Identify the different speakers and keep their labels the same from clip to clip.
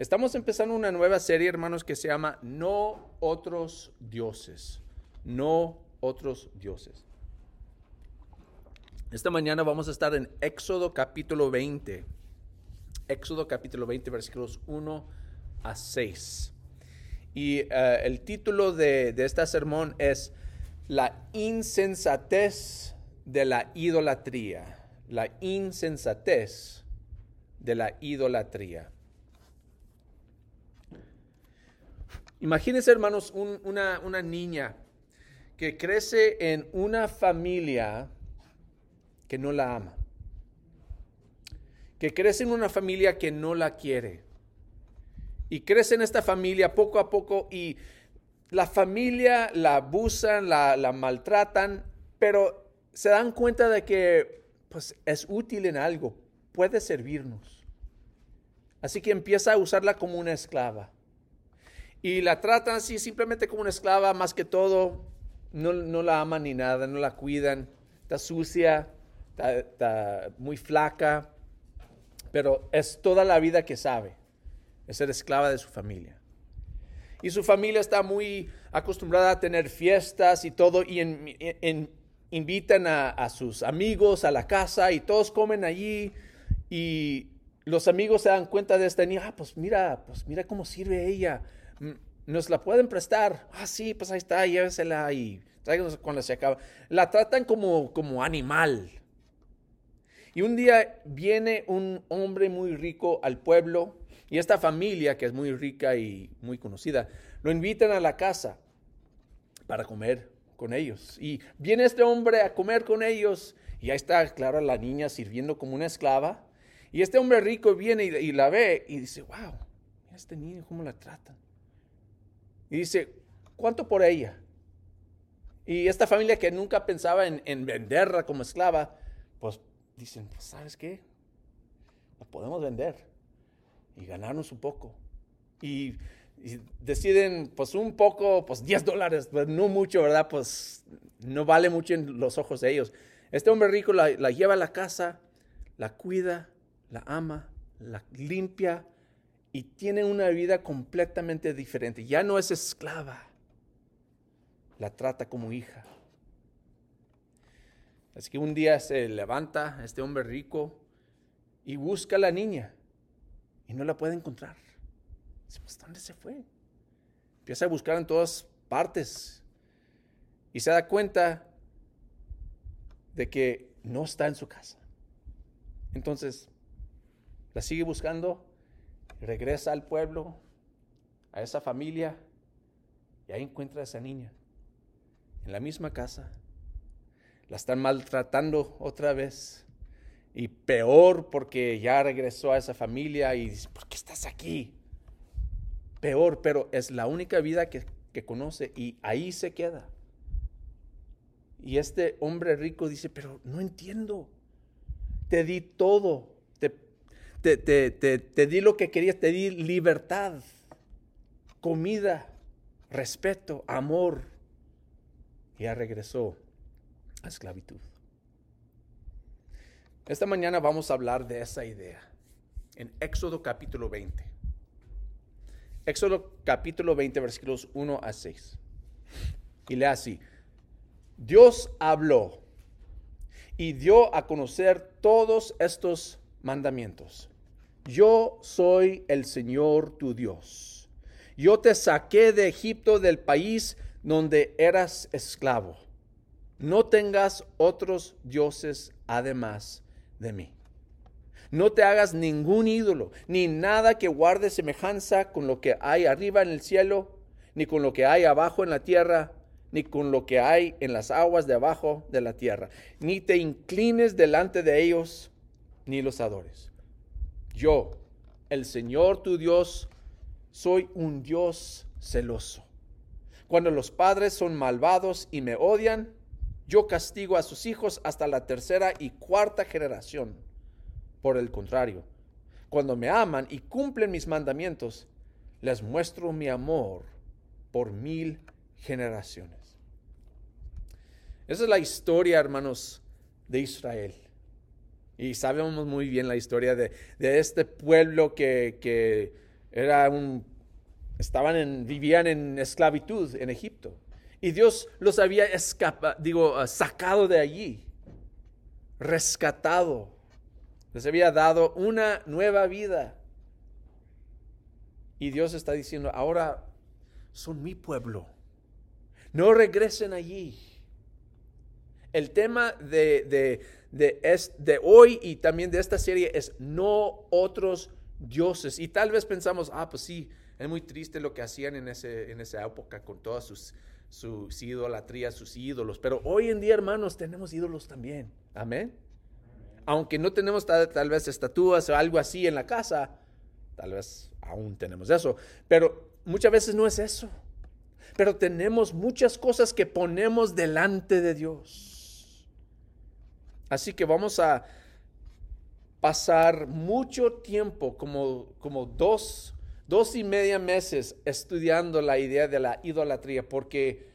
Speaker 1: Estamos empezando una nueva serie, hermanos, que se llama No otros dioses. No otros dioses. Esta mañana vamos a estar en Éxodo capítulo 20. Éxodo capítulo 20, versículos 1 a 6. Y eh, el título de, de este sermón es La insensatez de la idolatría. La insensatez de la idolatría. Imagínense, hermanos, una, una niña que crece en una familia que no la ama, que crece en una familia que no la quiere, y crece en esta familia poco a poco y la familia la abusan, la, la maltratan, pero se dan cuenta de que pues, es útil en algo, puede servirnos. Así que empieza a usarla como una esclava y la tratan así simplemente como una esclava, más que todo, no, la aman ni nada, no la cuidan, está sucia, está, muy flaca, pero es toda la vida que sabe, es ser esclava de su familia. Y su familia está muy acostumbrada a tener fiestas y todo, y invitan a, a, sus amigos a la casa y todos comen allí y los amigos se dan cuenta de esta niña, ah, pues mira, pues mira cómo sirve ella nos la pueden prestar. Ah, sí, pues ahí está, llévesela y tráiganos cuando se acaba. La tratan como, como animal. Y un día viene un hombre muy rico al pueblo y esta familia, que es muy rica y muy conocida, lo invitan a la casa para comer con ellos. Y viene este hombre a comer con ellos y ahí está, claro, la niña sirviendo como una esclava. Y este hombre rico viene y, y la ve y dice, wow, este niño cómo la tratan. Y dice, ¿cuánto por ella? Y esta familia que nunca pensaba en, venderla como esclava, pues dicen, pues, ¿sabes qué? La podemos vender y ganarnos un poco. Y, deciden, pues un poco, pues 10 dólares, pues no mucho, ¿verdad? Pues no vale mucho en los ojos de ellos. Este hombre rico la lleva a la casa, la cuida, la ama, la limpia, y tiene una vida completamente diferente. Ya no es esclava, la trata como hija. Así que un día se levanta este hombre rico y busca a la niña y no la puede encontrar. Pues, ¿dónde se fue? Empieza a buscar en todas partes y se da cuenta de que no está en su casa. Entonces, la sigue buscando regresa al pueblo, a esa familia, y ahí encuentra a esa niña, en la misma casa. La están maltratando otra vez. Y peor porque ya regresó a esa familia y dice, ¿por qué estás aquí? Peor, pero es la única vida que, que conoce y ahí se queda. Y este hombre rico dice, pero no entiendo. Te di todo, te, te, di lo que querías, te di libertad, comida, respeto, amor. Y ya regresó a esclavitud. Esta mañana vamos a hablar de esa idea en Éxodo capítulo 20. Éxodo capítulo 20 versículos 1 a 6. Y lee así. Dios habló y dio a conocer todos estos mandamientos. Yo soy el Señor tu Dios. Yo te saqué de Egipto del país donde eras esclavo. No tengas otros dioses además de mí. No te hagas ningún ídolo, ni nada que guarde semejanza con lo que hay arriba en el cielo, ni con lo que hay abajo en la tierra, ni con lo que hay en las aguas de abajo de la tierra. Ni te inclines delante de ellos, ni los adores. Yo, el Señor tu Dios, soy un Dios celoso. Cuando los padres son malvados y me odian, yo castigo a sus hijos hasta la tercera y cuarta generación. Por el contrario, cuando me aman y cumplen mis mandamientos, les muestro mi amor por mil generaciones. Esa es la historia, hermanos, de Israel. Y sabemos muy bien la historia de, este pueblo que, Era un, estaban en, vivían en esclavitud en Egipto. Y Dios los había digo, ah, sacado de allí, rescatado. Les había dado una nueva vida. Y Dios está diciendo, ahora son mi pueblo. No regresen allí. El tema de, de, de, hoy y también de esta serie es no otros dioses. Y tal vez pensamos, ah, pues sí, es muy triste lo que hacían en, ese, en esa época con todas sus, sus idolatrías, sus ídolos. Pero hoy en día, hermanos, tenemos ídolos también. Amén. Aunque no tenemos tal, vez estatuas o algo así en la casa, tal vez aún tenemos eso. Pero muchas veces no es eso. Pero tenemos muchas cosas que ponemos delante de Dios. Así que vamos a pasar mucho tiempo, como, como dos dos y media meses estudiando la idea de la idolatría porque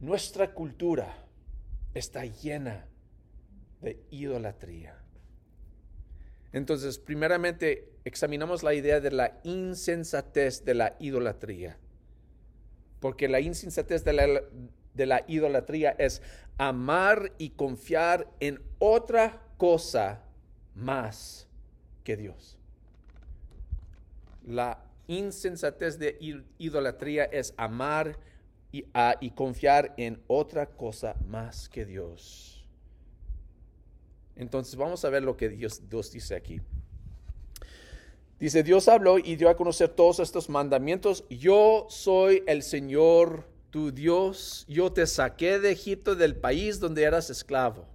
Speaker 1: nuestra cultura está llena de idolatría. Entonces, primeramente, examinamos la idea de la insensatez de la idolatría. Porque la insensatez de la, de la idolatría es amar y confiar en otra cosa más que Dios. La insensatez de idolatría es amar y, y confiar en otra cosa más que Dios. Entonces vamos a ver lo que Dios, Dios dice aquí. Dice, Dios habló y dio a conocer todos estos mandamientos. Yo soy el Señor tu Dios. Yo te saqué de Egipto del país donde eras esclavo.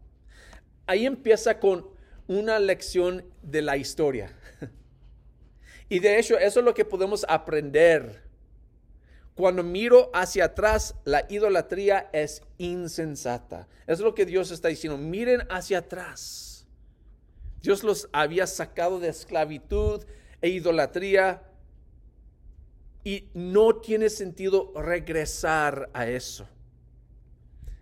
Speaker 1: Ahí empieza con una lección de la historia. Y de hecho, eso es lo que podemos aprender. Cuando miro hacia atrás, la idolatría es insensata. Es lo que Dios está diciendo. Miren hacia atrás. Dios los había sacado de esclavitud e idolatría y no tiene sentido regresar a eso.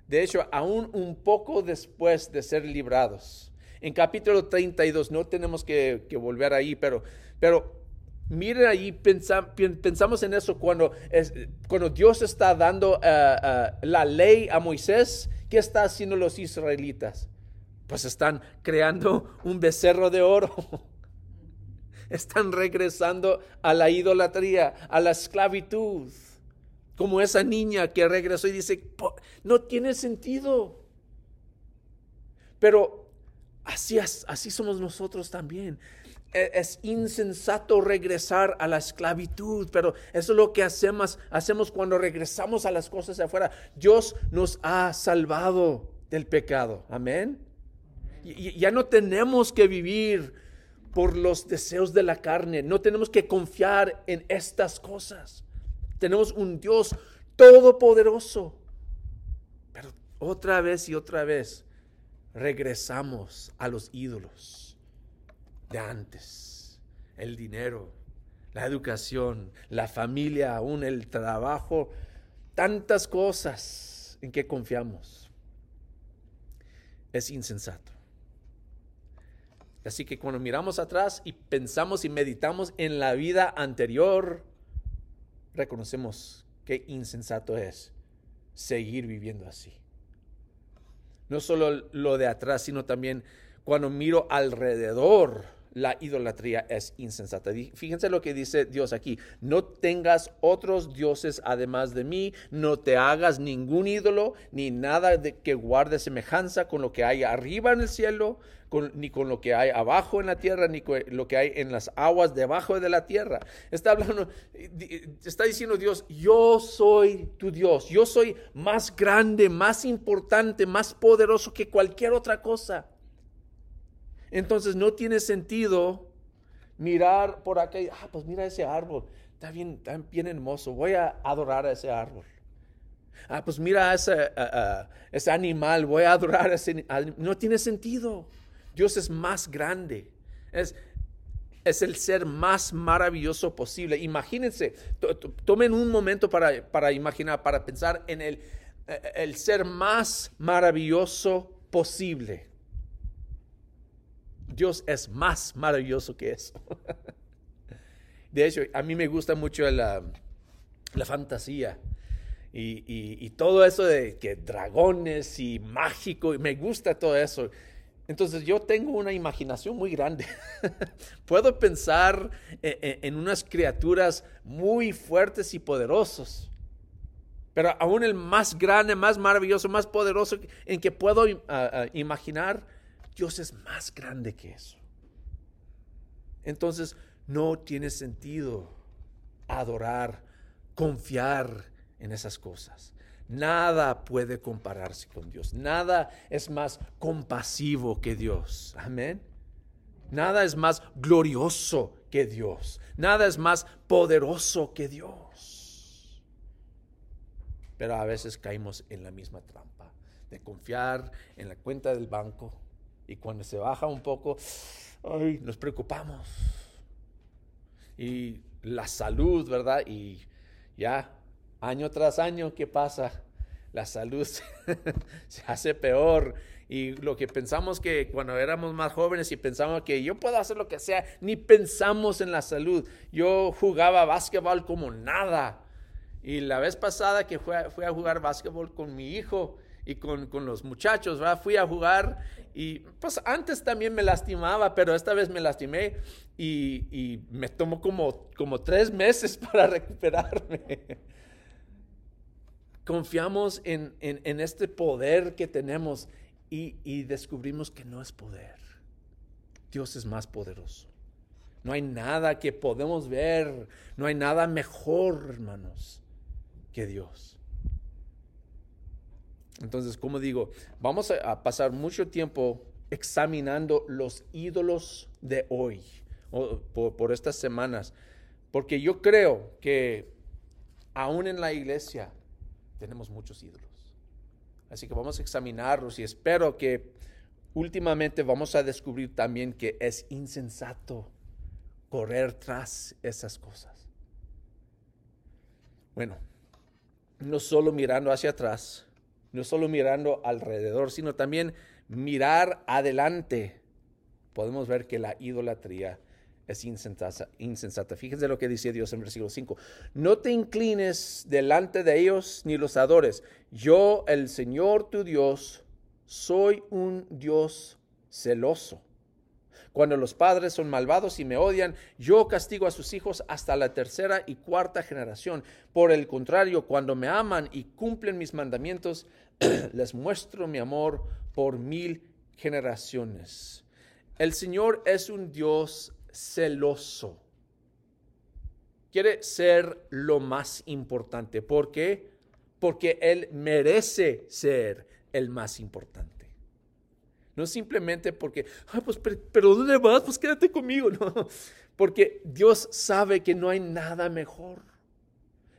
Speaker 1: De hecho, aún un poco después de ser librados, en capítulo 32, no tenemos que, volver ahí, pero, pero Miren ahí, pensamos en eso cuando, cuando Dios está dando eh, eh, la ley a Moisés, ¿qué está haciendo los israelitas? Pues están creando un becerro de oro. Están regresando a la idolatría, a la esclavitud. Como esa niña que regresó y dice, no tiene sentido. Pero así, así somos nosotros también. E, es insensato regresar a la esclavitud, pero eso es lo que hacemos, hacemos cuando regresamos a las cosas de afuera. Dios nos ha salvado del pecado. Amén. Y, ya no tenemos que vivir por los deseos de la carne, no tenemos que confiar en estas cosas. Tenemos un Dios todopoderoso. Pero otra vez y otra vez regresamos a los ídolos de antes. El dinero, la educación, la familia, aún el trabajo, tantas cosas en que confiamos. Es insensato. Así que cuando miramos atrás y pensamos y meditamos en la vida anterior, reconocemos qué insensato es seguir viviendo así. No solo lo de atrás, sino también cuando miro alrededor la idolatría es insensata. Fíjense lo que dice Dios aquí. No tengas otros dioses además de mí, no te hagas ningún ídolo, ni nada de que guarde semejanza con lo que hay arriba en el cielo, ni con lo que hay abajo en la tierra, ni con lo que hay en las aguas debajo de la tierra. Está hablando, está diciendo Dios, yo soy tu Dios, yo soy más grande, más importante, más poderoso que cualquier otra cosa. Entonces no tiene sentido mirar por acá y, ah, pues mira ese árbol, está bien, está bien hermoso, voy a adorar a ese árbol. Ah, pues mira ese, ese animal, voy a adorar a ese No tiene sentido. Dios es más grande. Es, es el ser más maravilloso posible. Imagínense, tomen un momento para, para imaginar, para pensar en el, el ser más maravilloso posible. Dios es más maravilloso que eso. de hecho, a mí me gusta mucho la, la fantasía. Y, y, todo eso de que dragones y mágico, me gusta todo eso. Entonces yo tengo una imaginación muy grande. Puedo pensar en, en, en, unas criaturas muy fuertes y poderosos. Pero aún el más grande, más maravilloso, más poderoso en que puedo imaginar, Dios es más grande que eso. Entonces no tiene sentido adorar, confiar en esas cosas. Nada puede compararse con Dios. Nada es más compasivo que Dios. Amén. Nada es más glorioso que Dios. Nada es más poderoso que Dios pero a veces caímos en la misma trampa de confiar en la cuenta del banco y cuando se baja un poco, ay, nos preocupamos. Y la salud, ¿verdad? Y ya año tras año, ¿qué pasa? La salud se hace peor. Y lo que pensamos que cuando éramos más jóvenes y pensamos que yo puedo hacer lo que sea, ni pensamos en la salud. Yo jugaba básquetbol como nada. Y la vez pasada que fui a, jugar básquetbol con mi hijo y con, con los muchachos, fui a jugar y pues antes también me lastimaba, pero esta vez me lastimé y, y me tomó como, como tres meses para recuperarme. Confiamos en, en, este poder que tenemos y, y descubrimos que no es poder. Dios es más poderoso. No hay nada que podemos ver, no hay nada mejor, hermanos que Dios. Entonces, como digo, vamos a pasar mucho tiempo examinando los ídolos de hoy, por, estas semanas, porque yo creo que aún en la iglesia tenemos muchos ídolos. Así que vamos a examinarlos y espero que últimamente vamos a descubrir también que es insensato correr tras esas cosas. Bueno, no solo mirando hacia atrás, no solo mirando alrededor, sino también mirar adelante, podemos ver que la idolatría es insensata. Fíjense lo que dice Dios en versículo 5. No te inclines delante de ellos ni los adores. Yo, el Señor tu Dios, soy un Dios celoso cuando los padres son malvados y me odian, yo castigo a sus hijos hasta la tercera y cuarta generación. Por el contrario, cuando me aman y cumplen mis mandamientos, les muestro mi amor por mil generaciones. El Señor es un Dios celoso. Quiere ser lo más importante. ¿Por qué? Porque Él merece ser el más importante. No simplemente porque, ah, pues, pero, ¿dónde vas? Pues quédate conmigo. No, porque Dios sabe que no hay nada mejor.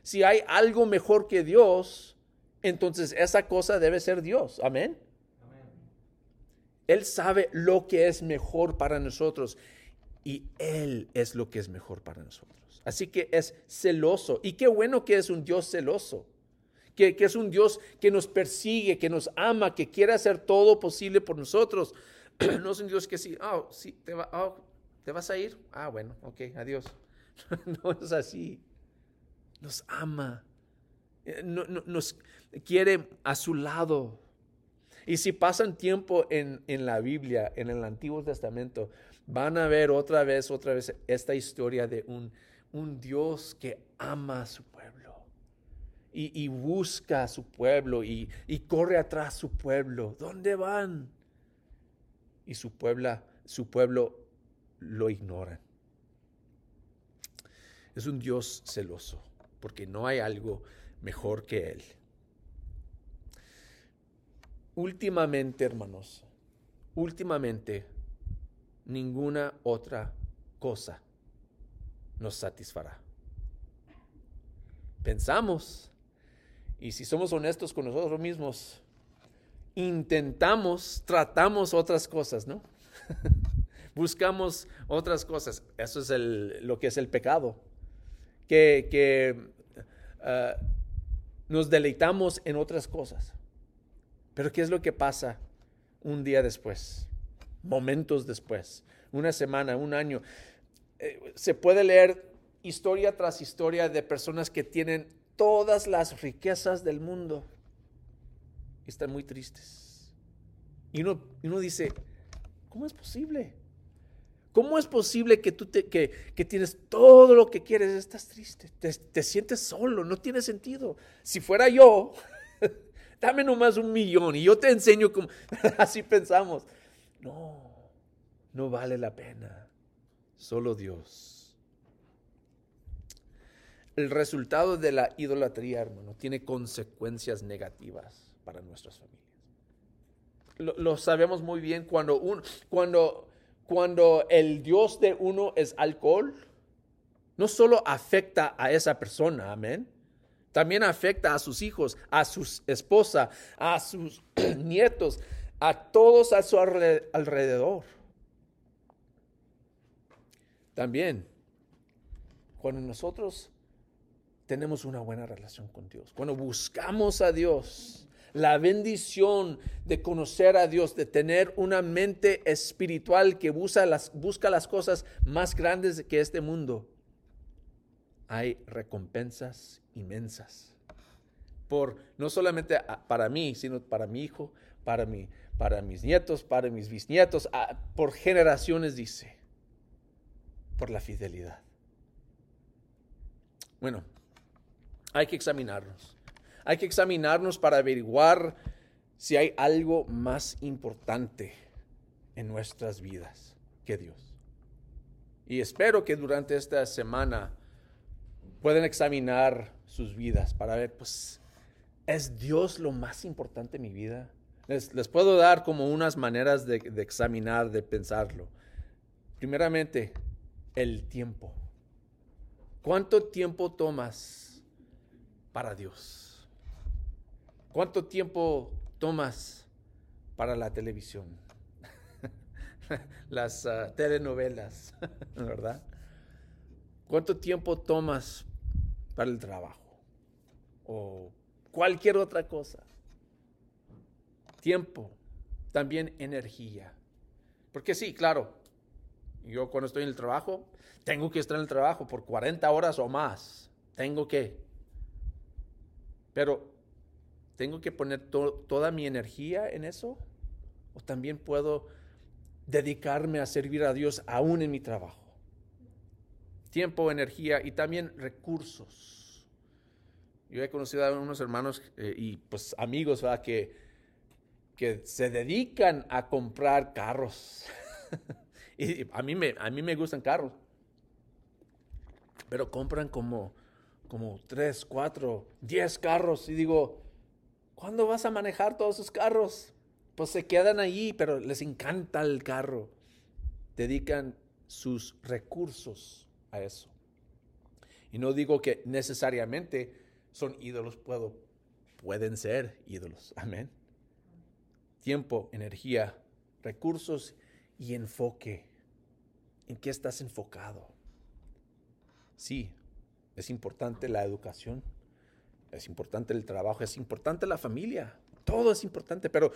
Speaker 1: Si hay algo mejor que Dios, entonces esa cosa debe ser Dios. Amén. Él sabe lo que es mejor para nosotros y Él es lo que es mejor para nosotros. Así que es celoso. Y qué bueno que es un Dios celoso que, es un Dios que nos persigue, que nos ama, que quiere hacer todo posible por nosotros. no es un Dios que sí, oh, sí, te, oh, ¿te vas a ir? Ah, bueno, ok, adiós. no es así. Nos ama. Eh, nos quiere a su lado. Y si pasan tiempo en, en, la Biblia, en el Antiguo Testamento, van a ver otra vez, otra vez esta historia de un, un Dios que ama a su pueblo y, busca a su pueblo y, corre atrás su pueblo. ¿Dónde van? Y su, puebla, su pueblo lo ignora. Es un Dios celoso, porque no hay algo mejor que Él. Últimamente, hermanos, últimamente, ninguna otra cosa nos satisfará. Pensamos y si somos honestos con nosotros mismos, intentamos, tratamos otras cosas, ¿no? Buscamos otras cosas. Eso es lo que es el pecado. Que, ah, nos deleitamos en otras cosas. Pero ¿qué es lo que pasa un día después? Momentos después, una semana, un año. Eh, se puede leer historia tras historia de personas que tienen todas las riquezas del mundo están muy tristes. Y uno, uno dice, ¿cómo es posible? ¿Cómo es posible que tú te, que, tienes todo lo que quieres, estás triste, te, te, sientes solo, no tiene sentido? Si fuera yo, dame nomás un millón y yo te enseño cómo, así pensamos. No, no vale la pena, solo Dios. El resultado de la idolatría, hermano, tiene consecuencias negativas para nuestras familias. Lo, sabemos muy bien cuando, cuando cuando el Dios de uno es alcohol, no solo afecta a esa persona, amén. También afecta a sus hijos, a su esposa, a sus nietos, a todos a su alrededor. También, cuando nosotros tenemos una buena relación con Dios, cuando buscamos a Dios, la bendición de conocer a Dios, de tener una mente espiritual que busca las, busca las cosas más grandes que este mundo, hay recompensas inmensas. Por no solamente para mí, sino para mi hijo, para, mí, para mis nietos, para mis bisnietos, por generaciones, dice, por la fidelidad. Bueno, hay que examinarnos. Hay que examinarnos para averiguar si hay algo más importante en nuestras vidas que Dios. Y espero que durante esta semana puedan examinar sus vidas para ver, pues, ¿es Dios lo más importante en mi vida? Les, puedo dar como unas maneras de, de examinar, de pensarlo. Primeramente, el tiempo. ¿Cuánto tiempo tomas para Dios? ¿Cuánto tiempo tomas para la televisión? Las ah, telenovelas, ¿verdad? ¿Cuánto tiempo tomas para el trabajo? O cualquier otra cosa. Tiempo, también energía. Porque sí, claro, yo cuando estoy en el trabajo, tengo que estar en el trabajo por 40 horas o más. Tengo que. Pero ¿Tengo que poner toda mi energía en eso? ¿O también puedo dedicarme a servir a Dios aún en mi trabajo? Tiempo, energía y también recursos. Yo he conocido a unos hermanos eh, y pues amigos Que, que se dedican a comprar carros. y a mí, me, a mí me gustan carros. Pero compran como, como tres, cuatro, diez carros. Y digo, ¿Cuándo vas a manejar todos esos carros? Pues se quedan allí, pero les encanta el carro. Dedican sus recursos a eso. Y no digo que necesariamente son ídolos, puedo, pueden ser ídolos. Amén. Tiempo, energía, recursos y enfoque. ¿En qué estás enfocado? Sí, es importante la educación, es importante el trabajo, es importante la familia, todo es importante, pero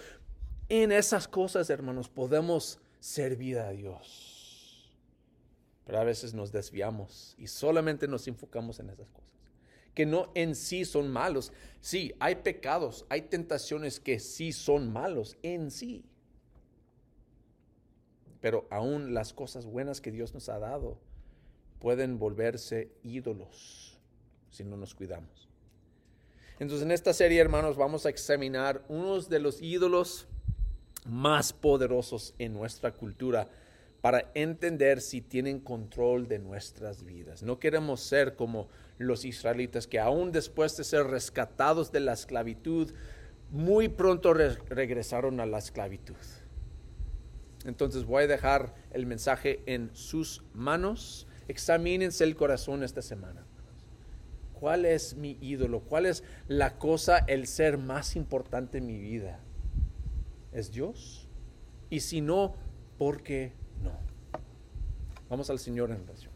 Speaker 1: en esas cosas, hermanos, podemos servir a Dios. Pero a veces nos desviamos y solamente nos enfocamos en esas cosas, que no en sí son malos. Sí, hay pecados, hay tentaciones que sí son malos en sí. Pero aún las cosas buenas que Dios nos ha dado pueden volverse ídolos si no nos cuidamos. Entonces en esta serie, hermanos, vamos a examinar unos de los ídolos más poderosos en nuestra cultura para entender si tienen control de nuestras vidas. No queremos ser como los israelitas que aún después de ser rescatados de la esclavitud, muy pronto regresaron a la esclavitud. Entonces voy a dejar el mensaje en sus manos. Examínense el corazón esta semana. ¿Cuál es mi ídolo? ¿Cuál es la cosa, el ser más importante en mi vida? ¿Es Dios? Y si no, ¿por qué no? Vamos al Señor en oración.